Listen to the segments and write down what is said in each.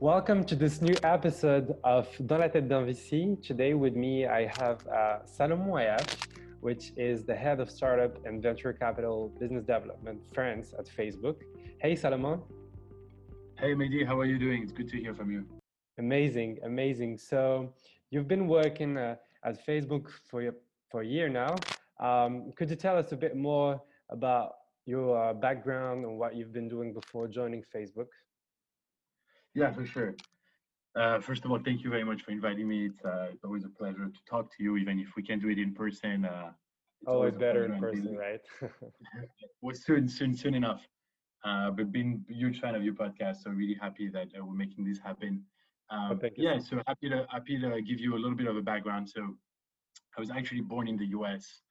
Welcome to this new episode of Dans la tête d'un VC. Today with me, I have uh, Salomon Aiach, which is the head of startup and venture capital business development France at Facebook. Hey, Salomon. Hey, Mehdi, how are you doing? It's good to hear from you. Amazing, amazing. So you've been working uh, at Facebook for, for a year now. Um, could you tell us a bit more about your uh, background and what you've been doing before joining Facebook? Yeah, for sure. Uh, first of all, thank you very much for inviting me. It's, uh, it's always a pleasure to talk to you, even if we can't do it in person. Uh, it's always, always better in person, right? well, soon, soon, soon enough. Uh, but been a huge fan of your podcast, so really happy that uh, we're making this happen. Um, oh, yeah, so happy to happy to give you a little bit of a background. So, I was actually born in the U.S.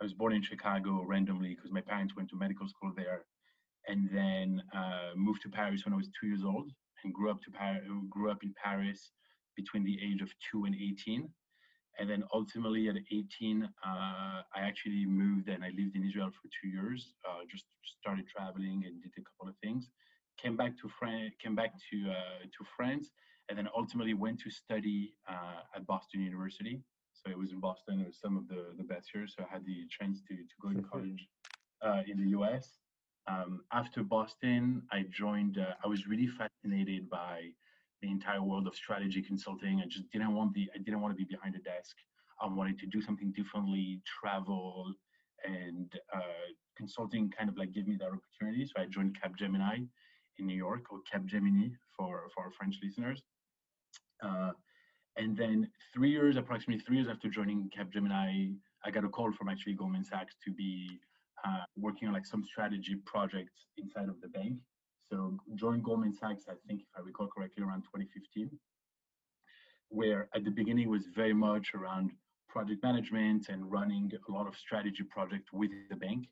I was born in Chicago randomly because my parents went to medical school there, and then uh, moved to Paris when I was two years old and grew up to Paris, grew up in Paris between the age of two and 18. And then ultimately at 18, uh, I actually moved and I lived in Israel for two years. Uh, just started traveling and did a couple of things. Came back to France, came back to uh, to France, and then ultimately went to study uh, at Boston University. So it was in Boston. It was some of the the best years. So I had the chance to to go to college uh, in the U.S. Um, after Boston, I joined, uh, I was really fascinated by the entire world of strategy consulting. I just didn't want the, I didn't want to be behind a desk. I wanted to do something differently, travel, and uh, consulting kind of like gave me that opportunity. So I joined Capgemini in New York, or Capgemini for, for our French listeners. Uh, and then three years, approximately three years after joining Capgemini, I got a call from actually Goldman Sachs to be uh, working on like some strategy projects inside of the bank. So joined Goldman Sachs, I think if I recall correctly, around 2015, where at the beginning was very much around project management and running a lot of strategy projects with the bank.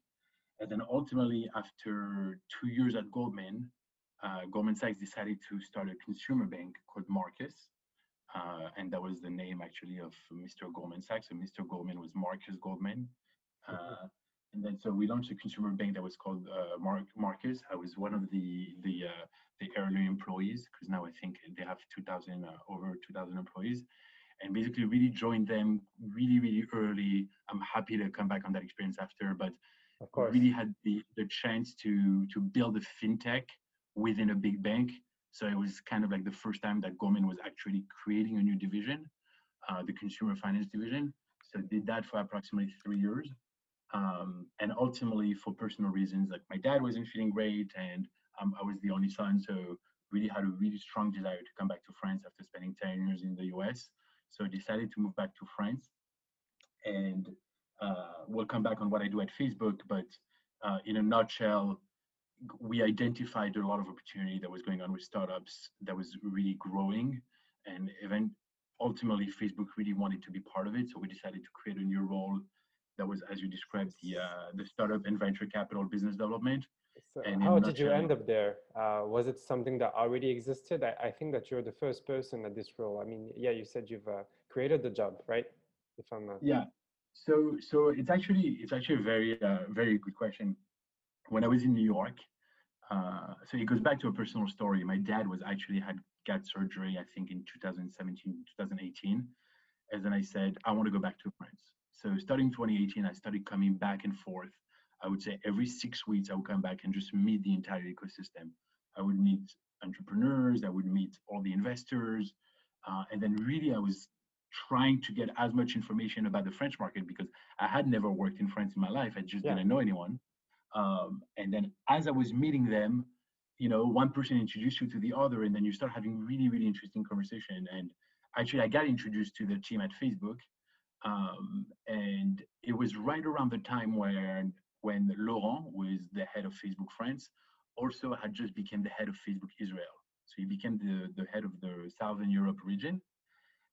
And then ultimately, after two years at Goldman, uh, Goldman Sachs decided to start a consumer bank called Marcus. Uh, and that was the name actually of Mr. Goldman Sachs. So Mr. Goldman was Marcus Goldman. Uh, and then so we launched a consumer bank that was called uh, Mar- Marcus. I was one of the the uh, the early employees because now I think they have 2,000 uh, over 2,000 employees, and basically really joined them really really early. I'm happy to come back on that experience after, but of course. really had the the chance to to build a fintech within a big bank. So it was kind of like the first time that Goldman was actually creating a new division, uh, the consumer finance division. So did that for approximately three years um, and ultimately, for personal reasons, like my dad wasn't feeling great, and um, I was the only son, so really had a really strong desire to come back to France after spending 10 years in the US. So I decided to move back to France. And uh, we'll come back on what I do at Facebook, but uh, in a nutshell, we identified a lot of opportunity that was going on with startups that was really growing. And even ultimately, Facebook really wanted to be part of it. So we decided to create a new role that was, as you described, the uh, the startup and venture capital business development. So and how did you end up there? Uh, was it something that already existed? I, I, think that you're the first person at this role. I mean, yeah, you said you've uh, created the job, right? If I'm not. Yeah. So so it's actually it's actually a very uh, very good question. When I was in New York, uh, so it goes back to a personal story. My dad was actually had gut surgery, I think, in 2017, 2018. And then I said, I want to go back to France. So starting 2018, I started coming back and forth. I would say every six weeks, I would come back and just meet the entire ecosystem. I would meet entrepreneurs, I would meet all the investors, uh, and then really I was trying to get as much information about the French market because I had never worked in France in my life. I just yeah. didn't know anyone. Um, and then as I was meeting them, you know, one person introduced you to the other, and then you start having really, really interesting conversation. And actually, I got introduced to the team at Facebook, um, and it was right around the time where when Laurent was the head of Facebook France, also had just become the head of Facebook Israel. So he became the, the head of the Southern Europe region.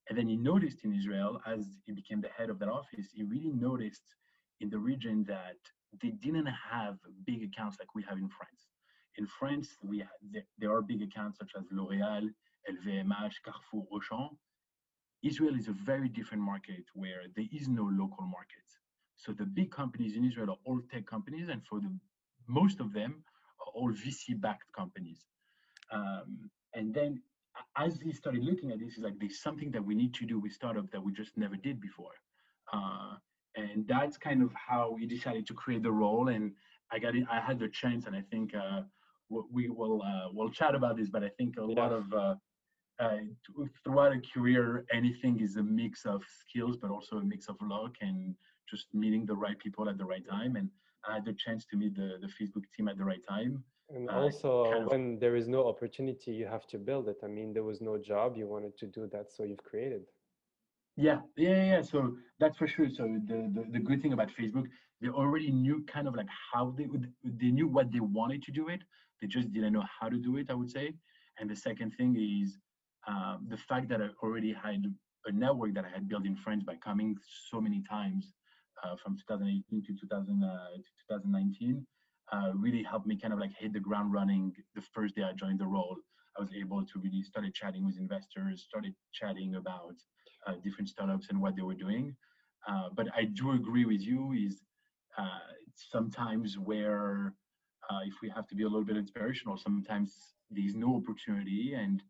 And then he noticed in Israel, as he became the head of that office, he really noticed in the region that they didn't have big accounts like we have in France. In France, we have, there are big accounts such as L'Oréal, LVMH, Carrefour, Auchan, Israel is a very different market where there is no local market. So the big companies in Israel are all tech companies, and for the most of them are all VC-backed companies. Um, and then as he started looking at this, he's like, there's something that we need to do with startup that we just never did before. Uh, and that's kind of how we decided to create the role. And I got it, I had the chance, and I think uh, we will uh, we'll chat about this. But I think a yeah. lot of uh, throughout a career, anything is a mix of skills, but also a mix of luck and just meeting the right people at the right time. And I had the chance to meet the, the Facebook team at the right time. And uh, also, kind of, when there is no opportunity, you have to build it. I mean, there was no job, you wanted to do that, so you've created. Yeah, yeah, yeah. So that's for sure. So the, the, the good thing about Facebook, they already knew kind of like how they would, they knew what they wanted to do it. They just didn't know how to do it, I would say. And the second thing is um, the fact that I already had a network that I had built in France by coming so many times uh, from 2018 to, 2000, uh, to 2019 uh, really helped me kind of like hit the ground running the first day I joined the role. I was able to really started chatting with investors, started chatting about uh, different startups and what they were doing. Uh, but I do agree with you is sometimes where if we have to be a little bit inspirational, sometimes there's no opportunity and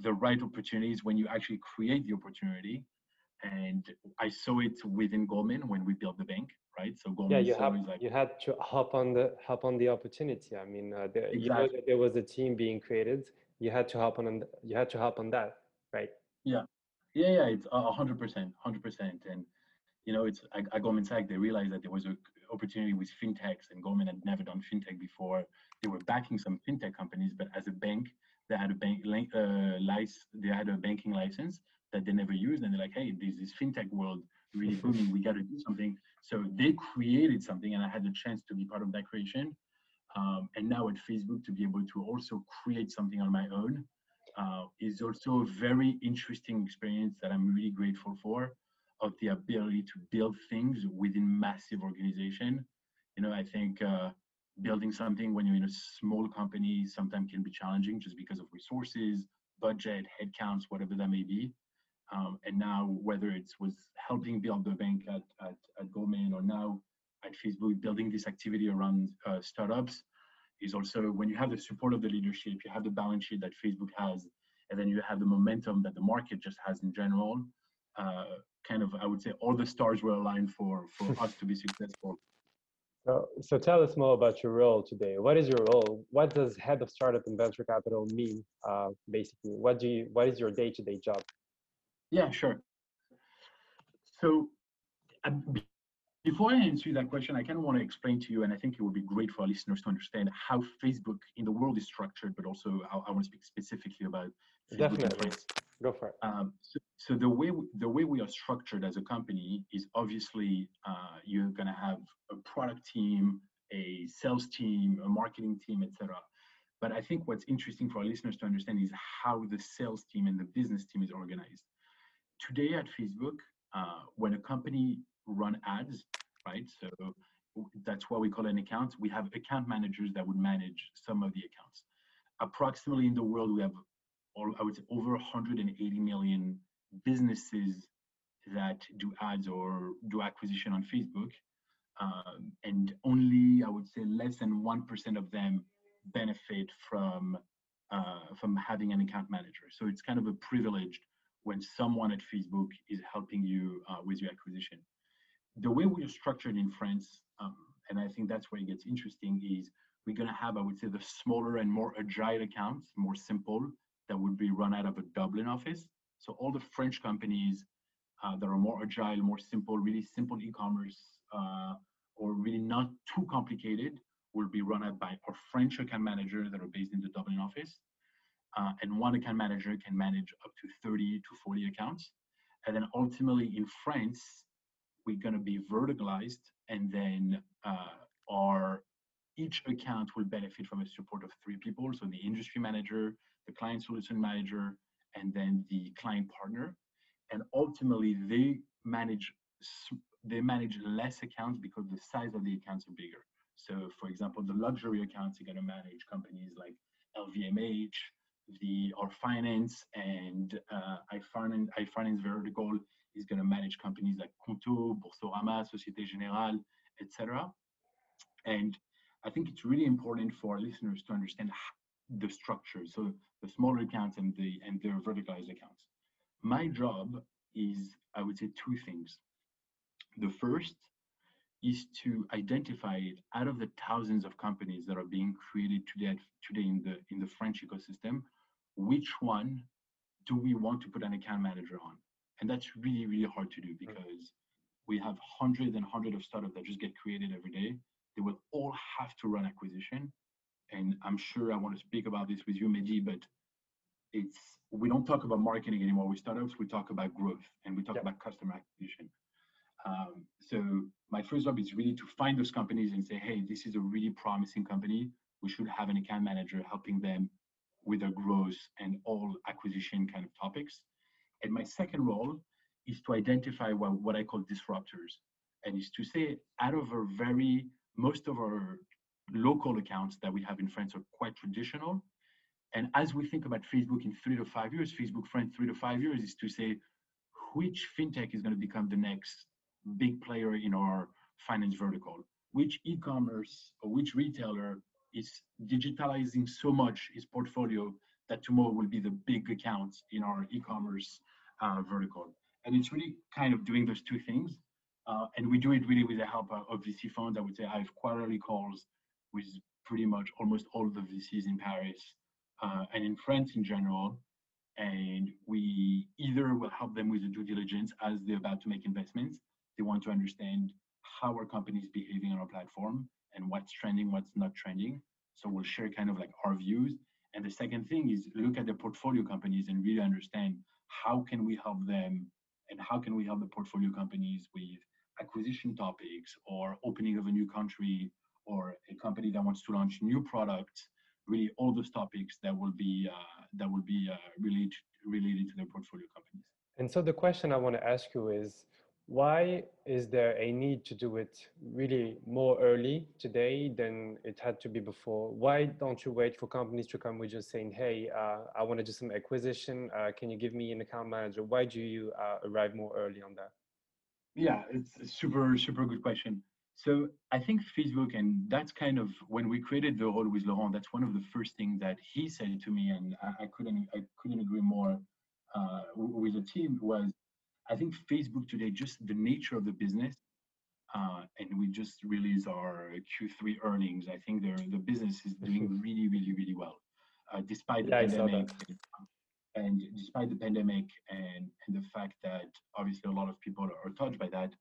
the right opportunities when you actually create the opportunity. And I saw it within Goldman when we built the bank, right? So Goldman yeah, you have like, you had to hop on the hop on the opportunity. I mean, uh, the, exactly. you know that there was a team being created. You had to hop on. You had to hop on that, right? Yeah, yeah, yeah. It's a hundred percent, hundred percent. And you know, it's at, at Goldman Sachs they realized that there was an opportunity with fintechs, and Goldman had never done fintech before. They were backing some fintech companies, but as a bank, they had a bank uh, license, they had a banking license that they never used, and they're like, hey, this is fintech world really booming. We got to do something. So they created something, and I had the chance to be part of that creation. Um, and now at Facebook, to be able to also create something on my own uh, is also a very interesting experience that I'm really grateful for. Of the ability to build things within massive organization. You know, I think uh, building something when you're in a small company sometimes can be challenging just because of resources, budget, headcounts, whatever that may be. Um, and now, whether it was helping build the bank at, at, at Goldman or now at Facebook, building this activity around uh, startups is also when you have the support of the leadership, you have the balance sheet that Facebook has, and then you have the momentum that the market just has in general. Uh, kind of, I would say, all the stars were aligned for for us to be successful. So, so tell us more about your role today. What is your role? What does head of startup and venture capital mean? Uh, basically, what do you? What is your day-to-day job? Yeah, sure. So, um, before I answer that question, I kind of want to explain to you, and I think it would be great for our listeners to understand how Facebook in the world is structured, but also I, I want to speak specifically about Definitely. Go for it. Um, so, so, the way we, the way we are structured as a company is obviously uh, you're going to have a product team, a sales team, a marketing team, etc. But I think what's interesting for our listeners to understand is how the sales team and the business team is organized. Today at Facebook, uh, when a company run ads, right? So that's what we call an account. We have account managers that would manage some of the accounts. Approximately in the world, we have, I would say, over 180 million businesses that do ads or do acquisition on Facebook. Um, and only, I would say, less than 1% of them benefit from uh, from having an account manager. So it's kind of a privileged when someone at Facebook is helping you uh, with your acquisition. The way we are structured in France, um, and I think that's where it gets interesting, is we're going to have, I would say, the smaller and more agile accounts, more simple, that would be run out of a Dublin office. So all the French companies uh, that are more agile, more simple, really simple e-commerce, uh, or really not too complicated, will be run out by our French account managers that are based in the Dublin office uh, and one account manager can manage up to 30 to 40 accounts. And then ultimately in France, we're going to be verticalized, and then uh, our each account will benefit from a support of three people. So the industry manager, the client solution manager, and then the client partner. And ultimately, they manage they manage less accounts because the size of the accounts are bigger. So, for example, the luxury accounts are going to manage companies like LVMH, the our finance and uh, iFinance, iFinance vertical is going to manage companies like Qonto, Boursorama, Societe Generale, etc. And I think it's really important for our listeners to understand the structure, so the smaller accounts and the and their verticalized accounts. My mm-hmm. job is, I would say, two things. The first is to identify out of the thousands of companies that are being created today today in the in the French ecosystem, which one do we want to put an account manager on? And that's really, really hard to do mm-hmm. because we have hundreds and hundreds of startups that just get created every day. They will all have to run acquisition. And I'm sure I want to speak about this with you, Mehdi, but it's we don't talk about marketing anymore with startups. We talk about growth and we talk about customer acquisition. Um, so my first job is really to find those companies and say, hey, this is a really promising company. We should have an account manager helping them with their growth and all acquisition kind of topics. And my second role is to identify what, what I call disruptors. And is to say, out of our very, most of our local accounts that we have in France are quite traditional. And as we think about Facebook in three to five years, Facebook France three to five years is to say, which fintech is going to become the next big player in our finance vertical? Which e-commerce or which retailer is digitalizing so much its portfolio that tomorrow will be the big accounts in our e-commerce uh, vertical. And it's really kind of doing those two things. Uh, and we do it really with the help of VC funds. I would say I have quarterly calls with pretty much almost all the VCs in Paris uh, and in France in general. And we either will help them with the due diligence as they're about to make investments. They want to understand how our company is behaving on our platform and what's trending, what's not trending. So we'll share kind of like our views. And the second thing is look at the portfolio companies and really understand how can we help them and how can we help the portfolio companies with acquisition topics or opening of a new country or a company that wants to launch new products really all those topics that will be uh, that will be uh, related related to their portfolio companies and so the question i want to ask you is why is there a need to do it really more early today than it had to be before? Why don't you wait for companies to come with just saying, hey, uh, I want to do some acquisition. Uh, can you give me an account manager? Why do you uh, arrive more early on that? Yeah, it's a super, super good question. So I think Facebook, and that's kind of when we created the role with Laurent, that's one of the first things that he said to me, and I, I couldn't, I couldn't agree more uh, with the team was I think Facebook today, just the nature of the business, uh, and we just released our Q3 earnings. I think the the business is doing really, really, really well, uh, despite the yeah, pandemic. And, despite the pandemic and, and the fact that obviously a lot of people are touched by that,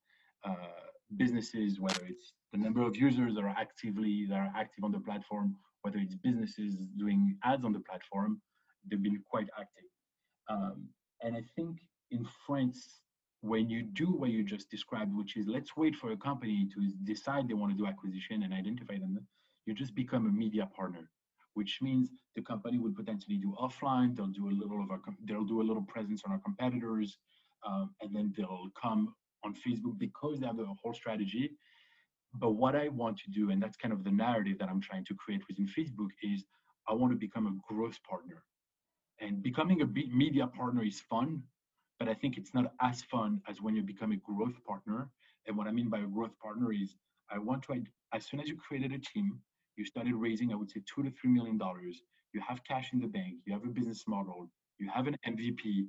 uh, businesses, whether it's the number of users that are actively that are active on the platform, whether it's businesses doing ads on the platform, they've been quite active. Um, and I think in France, when you do what you just described, which is let's wait for a company to decide they want to do acquisition and identify them, you just become a media partner, which means the company will potentially do offline. They'll do a little of our, they'll do a little presence on our competitors, um, and then they'll come on Facebook because they have the whole strategy. But what I want to do, and that's kind of the narrative that I'm trying to create within Facebook, is I want to become a growth partner. And becoming a media partner is fun but I think it's not as fun as when you become a growth partner. And what I mean by a growth partner is I want to, as soon as you created a team, you started raising, I would say, two to three million dollars. You have cash in the bank, you have a business model, you have an MVP,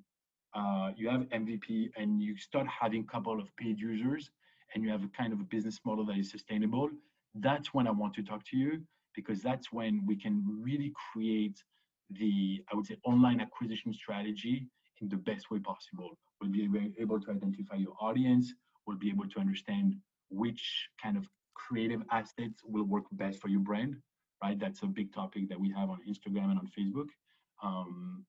uh, you have MVP, and you start having a couple of paid users, and you have a kind of a business model that is sustainable. That's when I want to talk to you because that's when we can really create the, I would say, online acquisition strategy in the best way possible. We'll be able to identify your audience. We'll be able to understand which kind of creative assets will work best for your brand, right? That's a big topic that we have on Instagram and on Facebook. Um,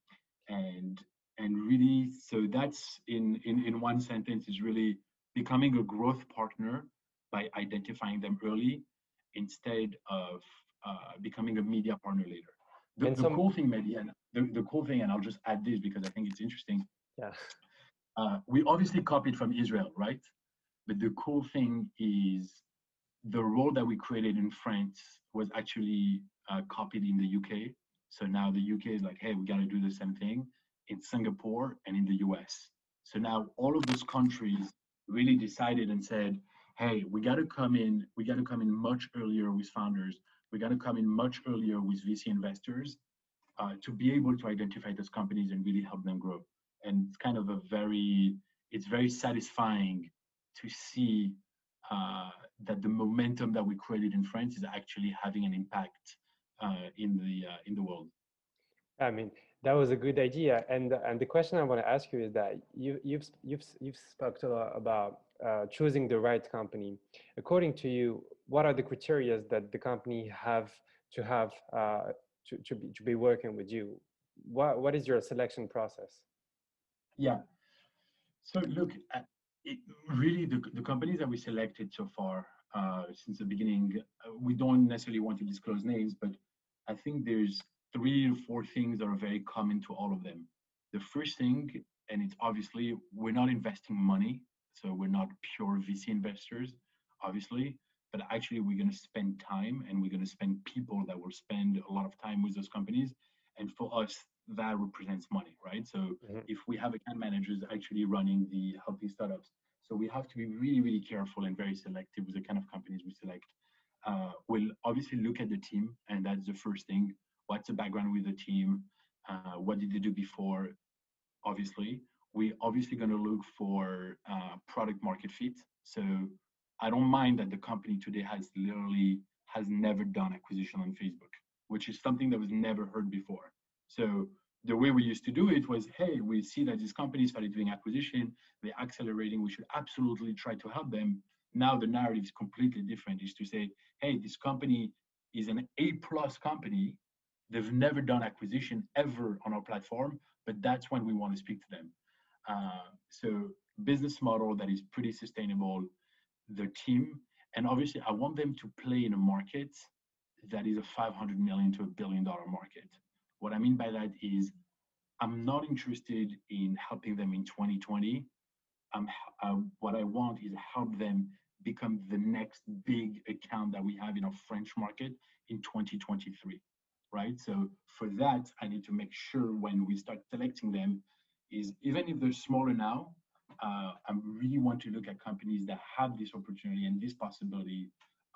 and and really, so that's in, in, in one sentence is really becoming a growth partner by identifying them early instead of uh, becoming a media partner later. The, the some, cool thing, Mehdi, and the, the cool thing, and I'll just add this because I think it's interesting. Yeah. Uh, we obviously copied from Israel, right? But the cool thing is the role that we created in France was actually uh, copied in the UK. So now the UK is like, hey, we got to do the same thing in Singapore and in the US. So now all of those countries really decided and said, hey, we got to come in, we got to come in much earlier with founders we got to come in much earlier with VC investors uh, to be able to identify those companies and really help them grow. And it's kind of a very, it's very satisfying to see uh, that the momentum that we created in France is actually having an impact uh, in the uh, in the world. I mean, that was a good idea. And and the question I want to ask you is that you you've you've you've spoke a lot about uh, choosing the right company. According to you, what are the criteria that the company have to have uh, to, to, be, to be working with you? What, what is your selection process? Yeah. So look, uh, it, really the, the companies that we selected so far uh, since the beginning, uh, we don't necessarily want to disclose names, but I think there's three or four things that are very common to all of them. The first thing, and it's obviously we're not investing money, so we're not pure VC investors, obviously but actually we're going to spend time and we're going to spend people that will spend a lot of time with those companies and for us that represents money right so mm-hmm. if we have account managers actually running the healthy startups so we have to be really really careful and very selective with the kind of companies we select uh, we'll obviously look at the team and that's the first thing what's the background with the team uh, what did they do before obviously We're obviously going to look for uh, product market fit so I don't mind that the company today has literally has never done acquisition on Facebook, which is something that was never heard before. So the way we used to do it was, hey, we see that these companies started doing acquisition, they're accelerating, we should absolutely try to help them. Now the narrative is completely different, is to say, hey, this company is an A plus company. They've never done acquisition ever on our platform, but that's when we want to speak to them. Uh, so business model that is pretty sustainable, the team. And obviously, I want them to play in a market that is a 500 million to a billion dollar market. What I mean by that is, I'm not interested in helping them in 2020. Um, uh, what I want is help them become the next big account that we have in our French market in 2023, right? So for that, I need to make sure when we start selecting them, is even if they're smaller now, uh, I really want to look at companies that have this opportunity and this possibility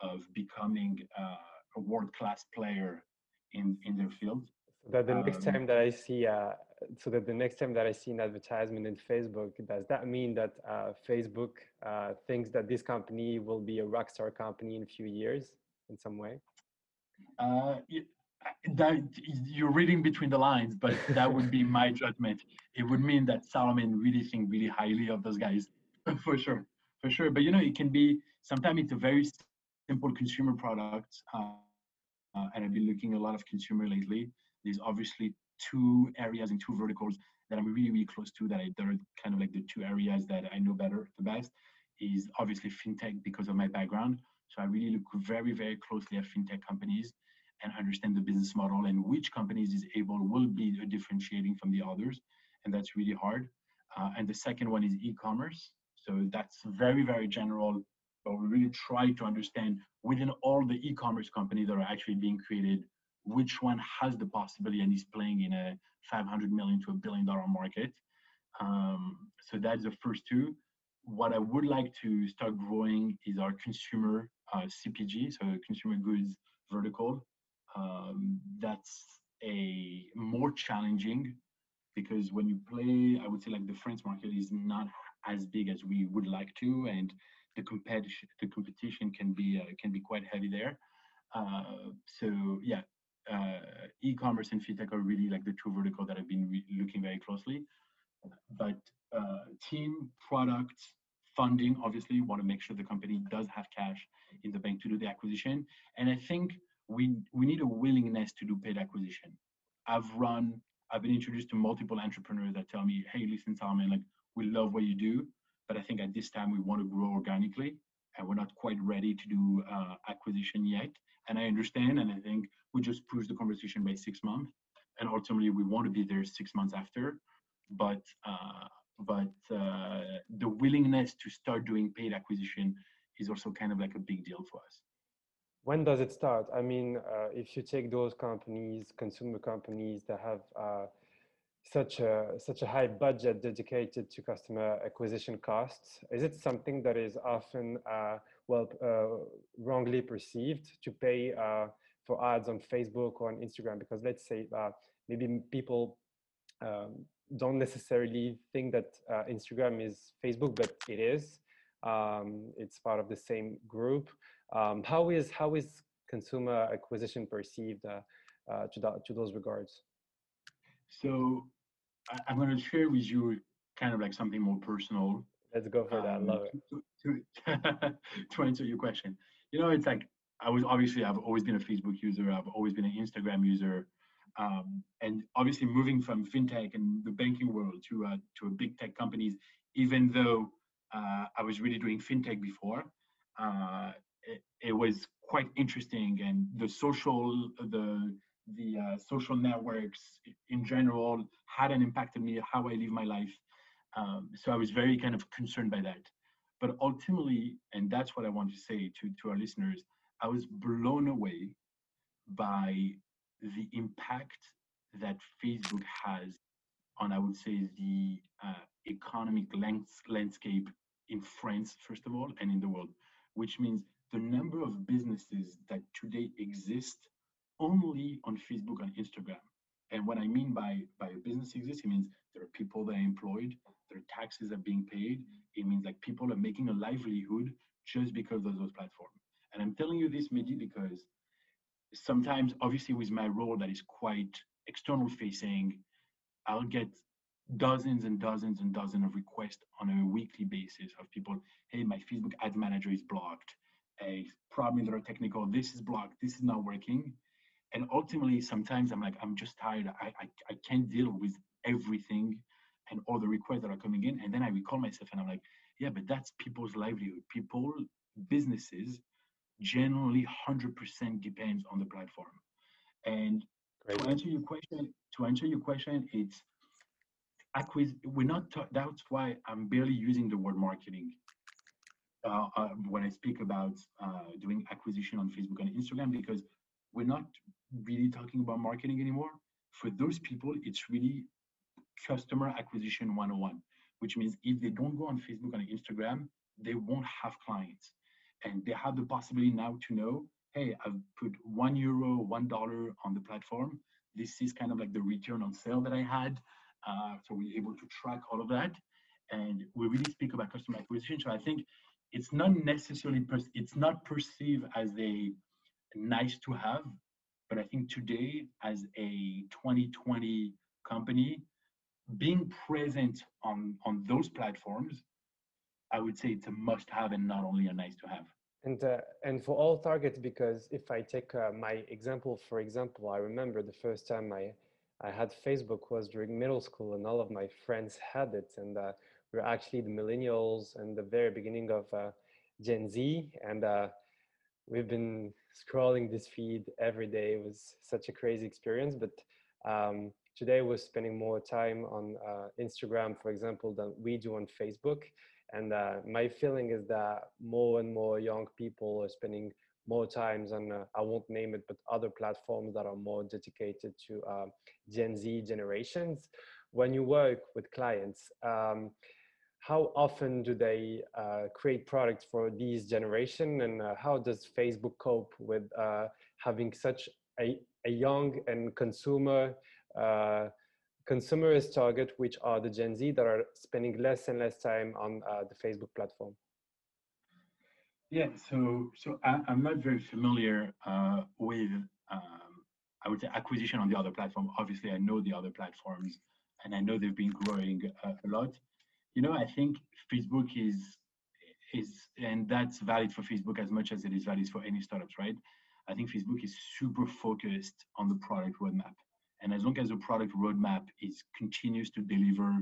of becoming uh, a world-class player in in their field. So that the next um, time that I see, uh, so that the next time that I see an advertisement in Facebook, does that mean that uh, Facebook uh, thinks that this company will be a rockstar company in a few years in some way? Uh, that you're reading between the lines, but that would be my judgment. It would mean that Salomon really think really highly of those guys, for sure, for sure. But you know, it can be sometimes it's a very simple consumer product, uh, uh, and I've been looking a lot of consumer lately. There's obviously two areas and two verticals that I'm really really close to that I, that are kind of like the two areas that I know better the best is obviously fintech because of my background. So I really look very very closely at fintech companies and understand the business model and which companies is able will be differentiating from the others and that's really hard. Uh, and the second one is e-commerce. So that's very very general but we really try to understand within all the e-commerce companies that are actually being created which one has the possibility and is playing in a 500 million to a billion dollar market. Um, so that's the first two. What i would like to start growing is our consumer uh, cpg so consumer goods vertical um, that's a more challenging because when you play, I would say like the French market is not as big as we would like to, and the competition the competition can be uh, can be quite heavy there. Uh, so yeah, uh, e-commerce and fintech are really like the two vertical that I've been re- looking very closely. But uh, team, product, funding, obviously, want to make sure the company does have cash in the bank to do the acquisition. And I think we we need a willingness to do paid acquisition. I've run, I've been introduced to multiple entrepreneurs that tell me, hey, listen, Salomon, like we love what you do, but I think at this time we want to grow organically and we're not quite ready to do uh, acquisition yet. And I understand, and I think we just push the conversation by six months, and ultimately we want to be there six months after. But uh, but uh, the willingness to start doing paid acquisition is also kind of like a big deal for us when does it start? I mean, uh, if you take those companies, consumer companies that have uh, such a such a high budget dedicated to customer acquisition costs, is it something that is often uh, well uh, wrongly perceived to pay uh, for ads on Facebook or on Instagram? Because let's say uh, maybe people um, don't necessarily think that Instagram is Facebook, but it is. Um, it's part of the same group. Um, how is how is consumer acquisition perceived uh, uh, to that, to those regards? So I, am going to share with you kind of like something more personal. Let's go for that. Um, love it. To, to, to answer your question, you know, it's like I was obviously I've always been a Facebook user. I've always been an Instagram user. Um, and obviously moving from fintech and the banking world to uh, to a big tech companies, even though uh, I was really doing fintech before, uh, it, it, was quite interesting. And the social the the uh, social networks in general hadn't impacted me how I live my life. Um, so I was very kind of concerned by that. But ultimately, and that's what I want to say to, to our listeners, I was blown away by the impact that Facebook has on, I would say, the uh, economic lands- landscape in France, first of all, and in the world, which means the number of businesses that today exist only on Facebook and Instagram. And what I mean by, by a business exists, it means there are people that are employed, there are taxes are being paid. It means like people are making a livelihood just because of those platforms. And I'm telling you this, Mehdi, because sometimes, obviously, with my role that is quite external facing, I'll get dozens and dozens and dozens of requests on a weekly basis of people, hey, my Facebook ad manager is blocked. A problem that are technical, this is blocked, this is not working. And ultimately, sometimes I'm like, I'm just tired. I, I, I can't deal with everything and all the requests that are coming in. And then I recall myself and I'm like, yeah, but that's people's livelihood. People, businesses generally 100% depends on the platform. And Great. to answer your question, to answer your question, it's acquis. We're not. that's why I'm barely using the word marketing uh, uh, when I speak about uh, doing acquisition on Facebook and Instagram because we're not really talking about marketing anymore. For those people, it's really customer acquisition 101, which means if they don't go on Facebook and Instagram, they won't have clients and they have the possibility now to know, hey, I've put one euro, one dollar on the platform. This is kind of like the return on sale that I had. Uh, so we're able to track all of that. And we really speak about customer acquisition. So I think it's not necessarily, it's not perceived as a nice to have, but I think today as a 2020 company, being present on, on those platforms I would say it's a must have and not only a nice to have. And, uh, and for all targets, because if I take uh, my example, for example, I remember the first time I, I had Facebook was during middle school and all of my friends had it. And uh, we are actually the millennials and the very beginning of uh, Gen Z. And uh, we've been scrolling this feed every day. It was such a crazy experience. But um, today we're spending more time on uh, Instagram, for example, than we do on Facebook. And uh, my feeling is that more and more young people are spending more times on, uh, I won't name it, but other platforms that are more dedicated to uh, Gen Z generations. When you work with clients, um, how often do they uh, create products for these generation and uh, how does Facebook cope with uh, having such a, a young and consumer consumerist target, which are the Gen Z that are spending less and less time on uh, the Facebook platform? Yeah, so so I, am not very familiar uh, with um, I would say acquisition on the other platform. Obviously, I know the other platforms, and I know they've been growing uh, a lot. You know, I think Facebook is is and that's valid for Facebook as much as it is valid for any startups, right? I think Facebook is super focused on the product roadmap. And as long as the product roadmap is continues to deliver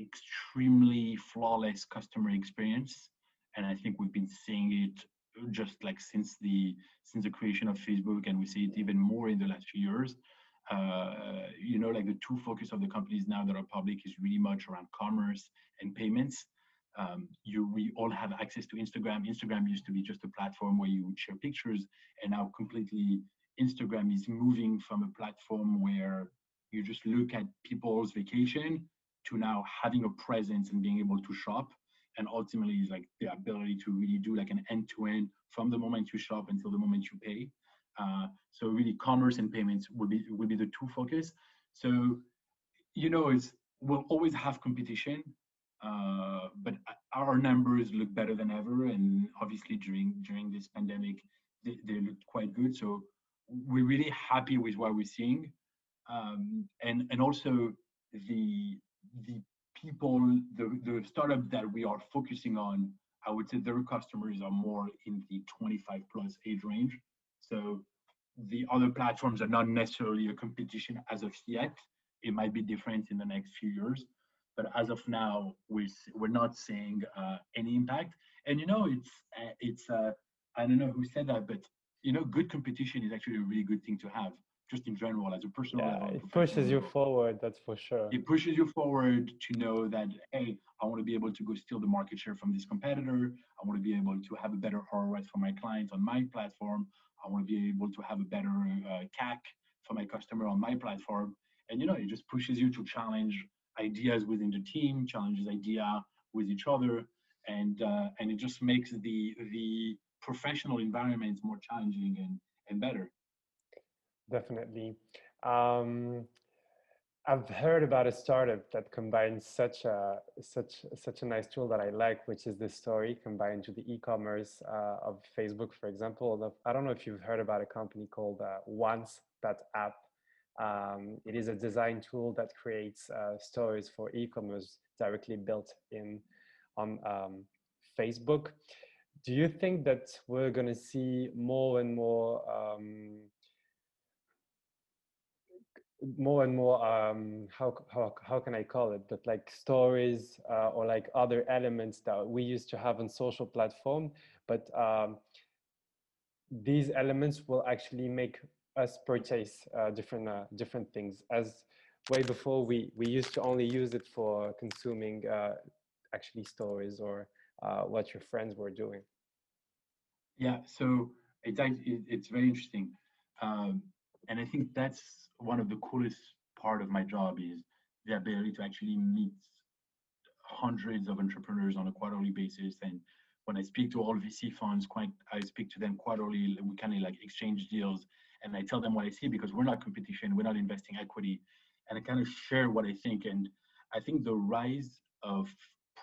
extremely flawless customer experience, and I think we've been seeing it just like since the since the creation of Facebook, and we see it even more in the last few years. Uh, you know, like the two focus of the companies now that are public is really much around commerce and payments. Um, you we all have access to Instagram. Instagram used to be just a platform where you would share pictures, and now completely Instagram is moving from a platform where you just look at people's vacation to now having a presence and being able to shop and ultimately is like the ability to really do like an end-to-end from the moment you shop until the moment you pay so really, commerce and payments will be will be the two focus. So, you know, it's we'll always have competition, uh, but our numbers look better than ever. And obviously, during during this pandemic, they, they looked quite good. So we're really happy with what we're seeing, um, and and also the the people, the the startup that we are focusing on. I would say their customers are more in the 25 plus age range. So the other platforms are not necessarily a competition as of yet. It might be different in the next few years, but as of now, we're we're not seeing uh, any impact. And you know, it's uh, it's uh, I don't know who said that, but you know, good competition is actually a really good thing to have, just in general, as a personal yeah, level. It pushes you forward, that's for sure. It pushes you forward to know that hey, I want to be able to go steal the market share from this competitor. I want to be able to have a better ROI for my clients on my platform. I want to be able to have a better uh, CAC for my customer on my platform. And you know, it just pushes you to challenge ideas within the team, challenges idea with each other, and uh, and it just makes the the professional environment more challenging and and better. Definitely. Um, I've heard about a startup that combines such a such such a nice tool that I like, which is this story combined to the e-commerce uh, of Facebook, for example. I don't know if you've heard about a company called uh, Once that app. Um, it is a design tool that creates uh, stories for e-commerce directly built in on um, Facebook. Do you think that we're going to see more and more um, more and more um how how how can i call it but like stories uh, or like other elements that we used to have on social platform but um these elements will actually make us purchase uh, different uh, different things. As way before we we used to only use it for consuming uh, actually stories or uh, what your friends were doing. Yeah so it's it's very interesting. Um, and i think that's one of the coolest part of my job is the ability to actually meet hundreds of entrepreneurs on a quarterly basis and when I speak to all VC funds, quite I speak to them quarterly. We kind of like exchange deals, and I tell them what I see because we're not competition, we're not investing equity, and I kind of share what I think. And I think the rise of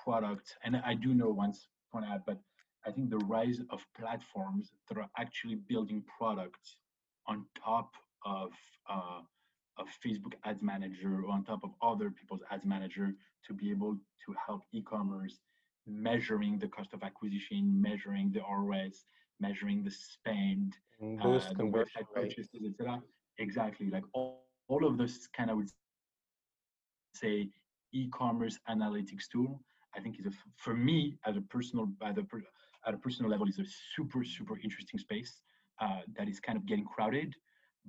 products, and I do know once point out, but I think the rise of platforms that are actually building products on top of uh, of Facebook Ads Manager or on top of other people's Ads Manager to be able to help e-commerce measuring the cost of acquisition, measuring the ROS, measuring the spend, uh, the website purchases, etc. Exactly, like all, all of this kind of would say e-commerce analytics tool. I think is a for me as a personal at a, at a personal level is a super super interesting space uh, that is kind of getting crowded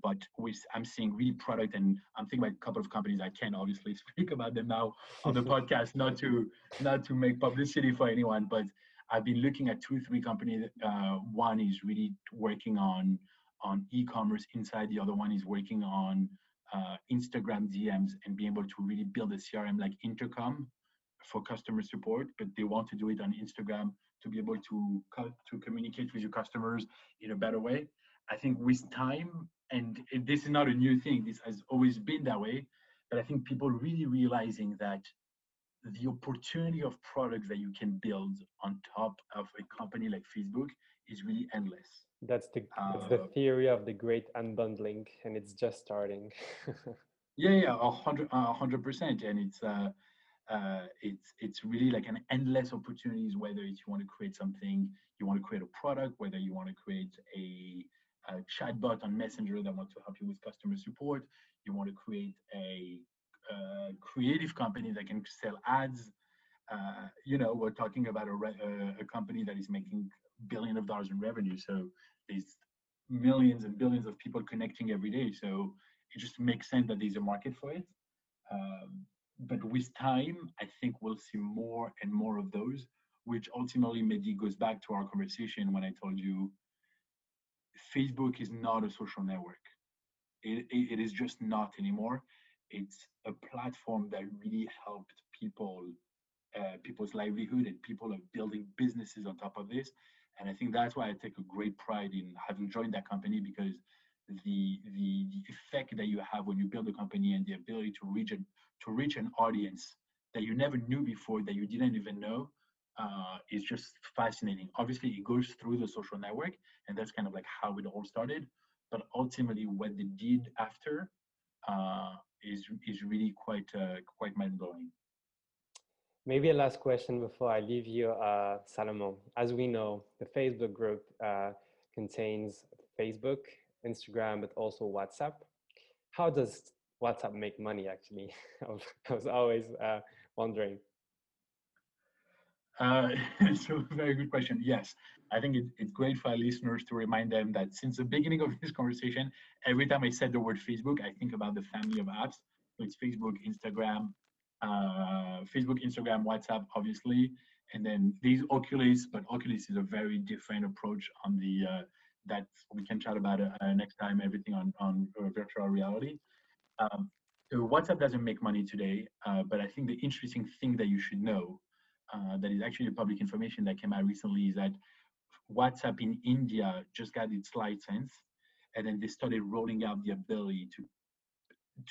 but with I'm seeing really product and I'm thinking about a couple of companies I can't obviously speak about them now on the podcast, not to not to make publicity for anyone, but I've been looking at two, three companies. Uh, one is really working on on e-commerce inside. The other one is working on uh, Instagram DMs and being able to really build a CRM like Intercom for customer support. But they want to do it on Instagram to be able to co- to communicate with your customers in a better way. I think with time and this is not a new thing this has always been that way but i think people really realizing that the opportunity of products that you can build on top of a company like facebook is really endless. That's the that's the uh, theory of the great unbundling and it's just starting. Yeah yeah a hundred a hundred percent and it's uh uh, it's it's really like an endless opportunities whether it's you want to create something you want to create a product whether you want to create a a chatbot on Messenger that wants to help you with customer support. You want to create a, a creative company that can sell ads. Uh, you know, we're talking about a, re- a company that is making billion of dollars in revenue. So there's millions and billions of people connecting every day. So it just makes sense that there's a market for it. Um, but with time, I think we'll see more and more of those, which ultimately maybe goes back to our conversation when I told you Facebook is not a social network. It, it, it is just not anymore. It's a platform that really helped people, uh, people's livelihood, and people are building businesses on top of this. And I think that's why I take a great pride in having joined that company because the, the, the effect that you have when you build a company and the ability to reach, a, to reach an audience that you never knew before, that you didn't even know, uh, is just fascinating. Obviously, it goes through the social network, and that's kind of like how it all started. But ultimately, what they did after uh, is is really quite uh, quite mind blowing. Maybe a last question before I leave you, uh, Salomon. As we know, the Facebook group uh, contains Facebook, Instagram, but also WhatsApp. How does WhatsApp make money? Actually, I was always uh, wondering. Uh, so very good question. Yes, I think it, it's great for our listeners to remind them that since the beginning of this conversation, every time I said the word Facebook, I think about the family of apps. So it's Facebook, Instagram, uh, Facebook, Instagram, WhatsApp, obviously, and then these Oculus. But Oculus is a very different approach on the uh, that we can chat about uh, next time. Everything on on uh, virtual reality. Um, so WhatsApp doesn't make money today, but I think the interesting thing that you should know uh, that is actually public information that came out recently is that WhatsApp in India just got its license, and then they started rolling out the ability to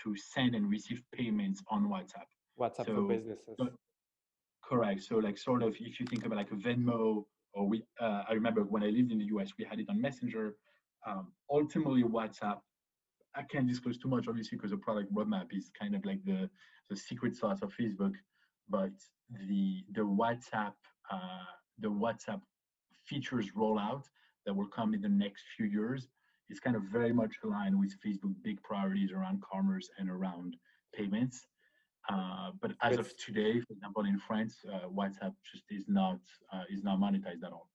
to send and receive payments on WhatsApp. WhatsApp so, for businesses. So, correct. So like sort of if you think about like a Venmo or we, uh, I remember when I lived in the US, we had it on Messenger. Um, ultimately, WhatsApp. I can't disclose too much, obviously, because the product roadmap is kind of like the the secret sauce of Facebook. But the the WhatsApp uh, the WhatsApp features rollout that will come in the next few years is kind of very much aligned with Facebook big priorities around commerce and around payments. Uh, but as of today, for example, in France, uh, WhatsApp just is not uh, is not monetized at all.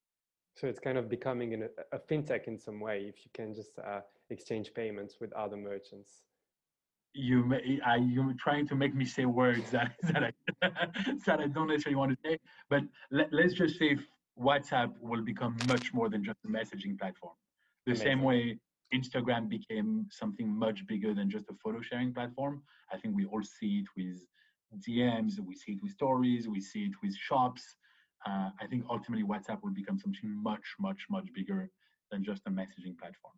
So it's kind of becoming an, a fintech in some way if you can just uh, exchange payments with other merchants you may, I, you're trying to make me say words that, that, I, that I don't necessarily want to say. But let, us just say WhatsApp will become much more than just a messaging platform. The Amazing. same way Instagram became something much bigger than just a photo sharing platform. I think we all see it with DMs, we see it with stories, we see it with shops. Uh, I think ultimately WhatsApp will become something much, much, much bigger than just a messaging platform.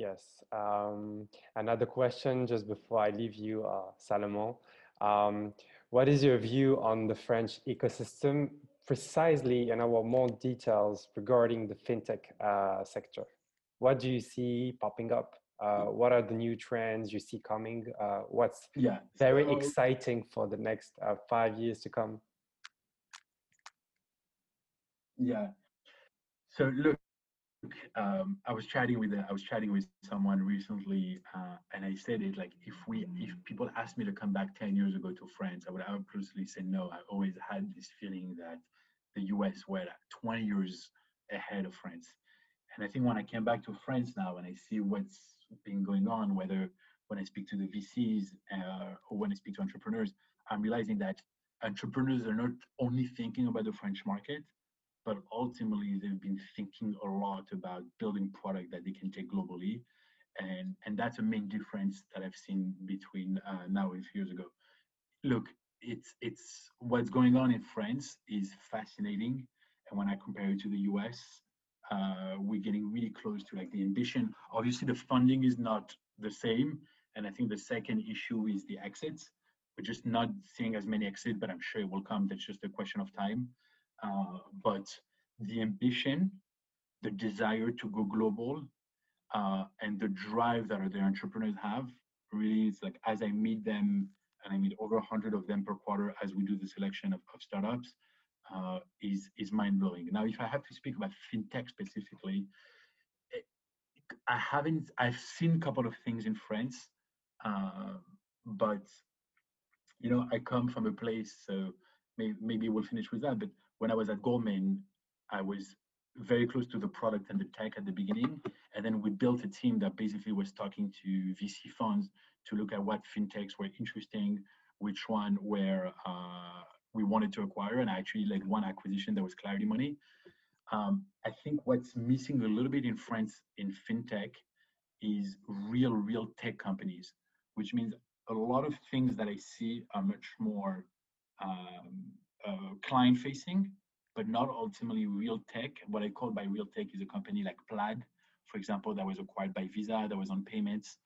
Yes. Um, another question just before I leave you, uh, Salomon. Um, what is your view on the French ecosystem precisely and our more details regarding the fintech uh, sector? What do you see popping up? Uh, what are the new trends you see coming? Uh, what's yeah, very so, exciting for the next uh, five years to come? Yeah. So look, um, I was chatting with I was chatting with someone recently, uh, and I said it like if we if people asked me to come back ten years ago to France, I would absolutely say no. I always had this feeling that the U.S. were 20 years ahead of France, and I think when I came back to France now and I see what's been going on, whether when I speak to the VCs uh, or when I speak to entrepreneurs, I'm realizing that entrepreneurs are not only thinking about the French market, but ultimately they've been thinking a lot about building product that they can take globally. And and that's a main difference that i've seen between uh, now and a few years ago. Look it's it's what's going on in france is fascinating. And when i compare it to the us uh, we're getting really close to like the ambition. Obviously the funding is not the same. And i think the second issue is the exits. We're just not seeing as many exits but i'm sure it will come. That's just a question of time uh, but the ambition, the desire to go global, uh, and the drive that the entrepreneurs have really is like as I meet them, and I meet over 100 of them per quarter as we do the selection of, of startups, uh, is is mind blowing. Now, if I have to speak about fintech specifically, eh, I haven't. I've seen a couple of things in France, uh, but you know, I come from a place, so maybe, maybe we'll finish with that. But when I was at Goldman, I was very close to the product and the tech at the beginning. And then we built a team that basically was talking to VC funds to look at what fintechs were interesting, which one where uh, we wanted to acquire. And I actually like one acquisition that was Clarity Money. Um, I think what's missing a little bit in France in fintech is real, real tech companies, which means a lot of things that I see are much more um, uh, client facing, but not ultimately real tech. What I call by real tech is a company like Plaid, for example, that was acquired by Visa, that was on payments.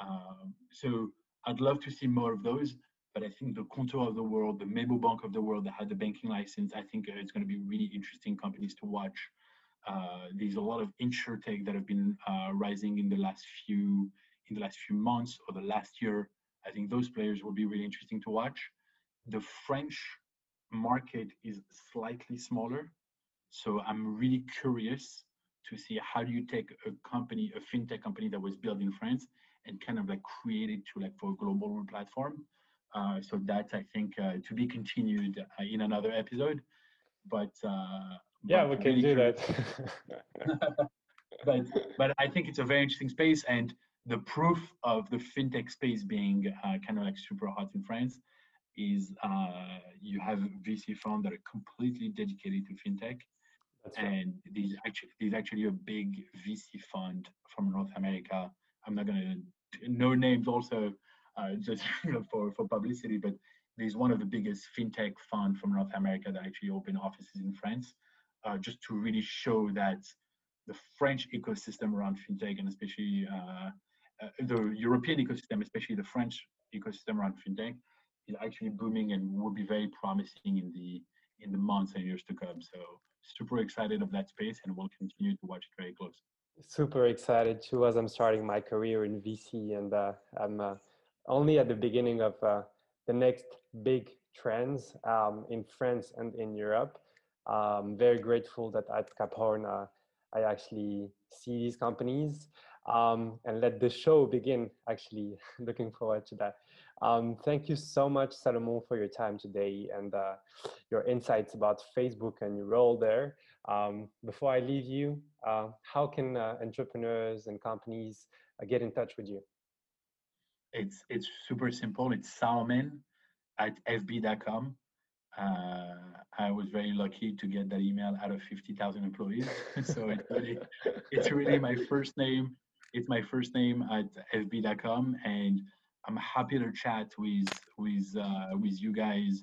Um, so I'd love to see more of those. But I think the Qonto of the world, the Memo Bank of the world that had the banking license, I think it's going to be really interesting companies to watch. Uh, there's a lot of insurtech that have been uh, rising in the last few in the last few months or the last year. I think those players will be really interesting to watch. The French market is slightly smaller, so I'm really curious to see how do you take a company, a fintech company that was built in France, and kind of like create it to like for a global platform. Uh, so that's I think uh, to be continued uh, in another episode. But uh, yeah, but we can do that. but but I think it's a very interesting space, and the proof of the fintech space being uh, kind of like super hot in France is uh, you have VC funds that are completely dedicated to fintech. Right. And there's actually there's actually a big VC fund from North America. I'm not gonna no names also uh, just you know, for, for publicity, but there's one of the biggest fintech fund from North America that actually opened offices in France, uh, just to really show that the French ecosystem around fintech and especially uh, uh, the European ecosystem, especially the French ecosystem around fintech, is actually booming and will be very promising in the in the months and years to come. So super excited of that space, and we'll continue to watch it very close. Super excited too, as I'm starting my career in VC, and uh, I'm uh, only at the beginning of uh, the next big trends um, in France and in Europe. I'm very grateful that at Cap Horn uh, I actually see these companies um, and let the show begin. Actually, looking forward to that. Um, thank you so much, Salomon, for your time today and uh, your insights about Facebook and your role there. Um, before I leave you, uh, how can uh, entrepreneurs and companies uh, get in touch with you? It's it's super simple. It's Salomon at fb.com. Uh, I was very lucky to get that email out of 50,000 employees. so it's really, it's really my first name. It's my first name at fb.com, and I'm happy to chat with with uh, with you guys.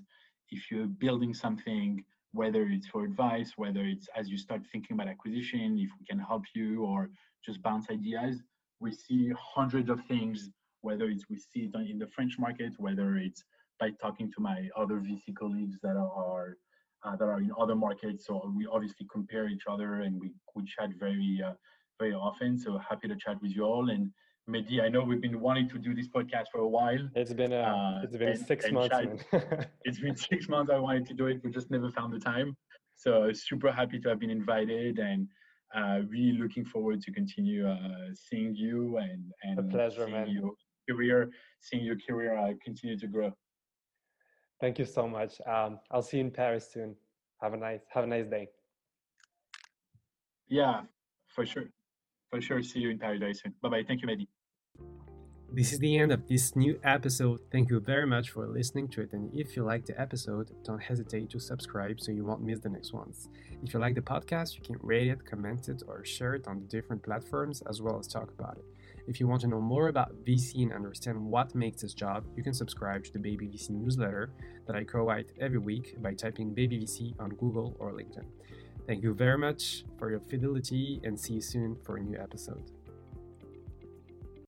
If you're building something, whether it's for advice, whether it's as you start thinking about acquisition, if we can help you, or just bounce ideas, we see hundreds of things whether it's we see it in the French market, whether it's by talking to my other VC colleagues that are uh, that are in other markets. So we obviously compare each other and we we chat very uh, very often. So happy to chat with you all. And Mehdi, I know we've been wanting to do this podcast for a while. It's been a, uh, it's been and, six and months. it's been six months. I wanted to do it, we just never found the time. So super happy to have been invited and uh, really looking forward to continue uh, seeing you and and a pleasure, man. You career, seeing your career uh, continue to grow. Thank you so much. Um, I'll see you in Paris soon. Have a nice have a nice day. Yeah, for sure. For sure. See you in Paris soon. Bye bye. Thank you, Mehdi. This is the end of this new episode. Thank you very much for listening to it. And if you like the episode, don't hesitate to subscribe so you won't miss the next ones. If you like the podcast, you can rate it, comment it, or share it on the different platforms as well as talk about it. If you want to know more about VC and understand what makes this job, you can subscribe to the Baby VC newsletter that I co-write every week by typing Baby VC on Google or LinkedIn. Thank you very much for your fidelity and see you soon for a new episode.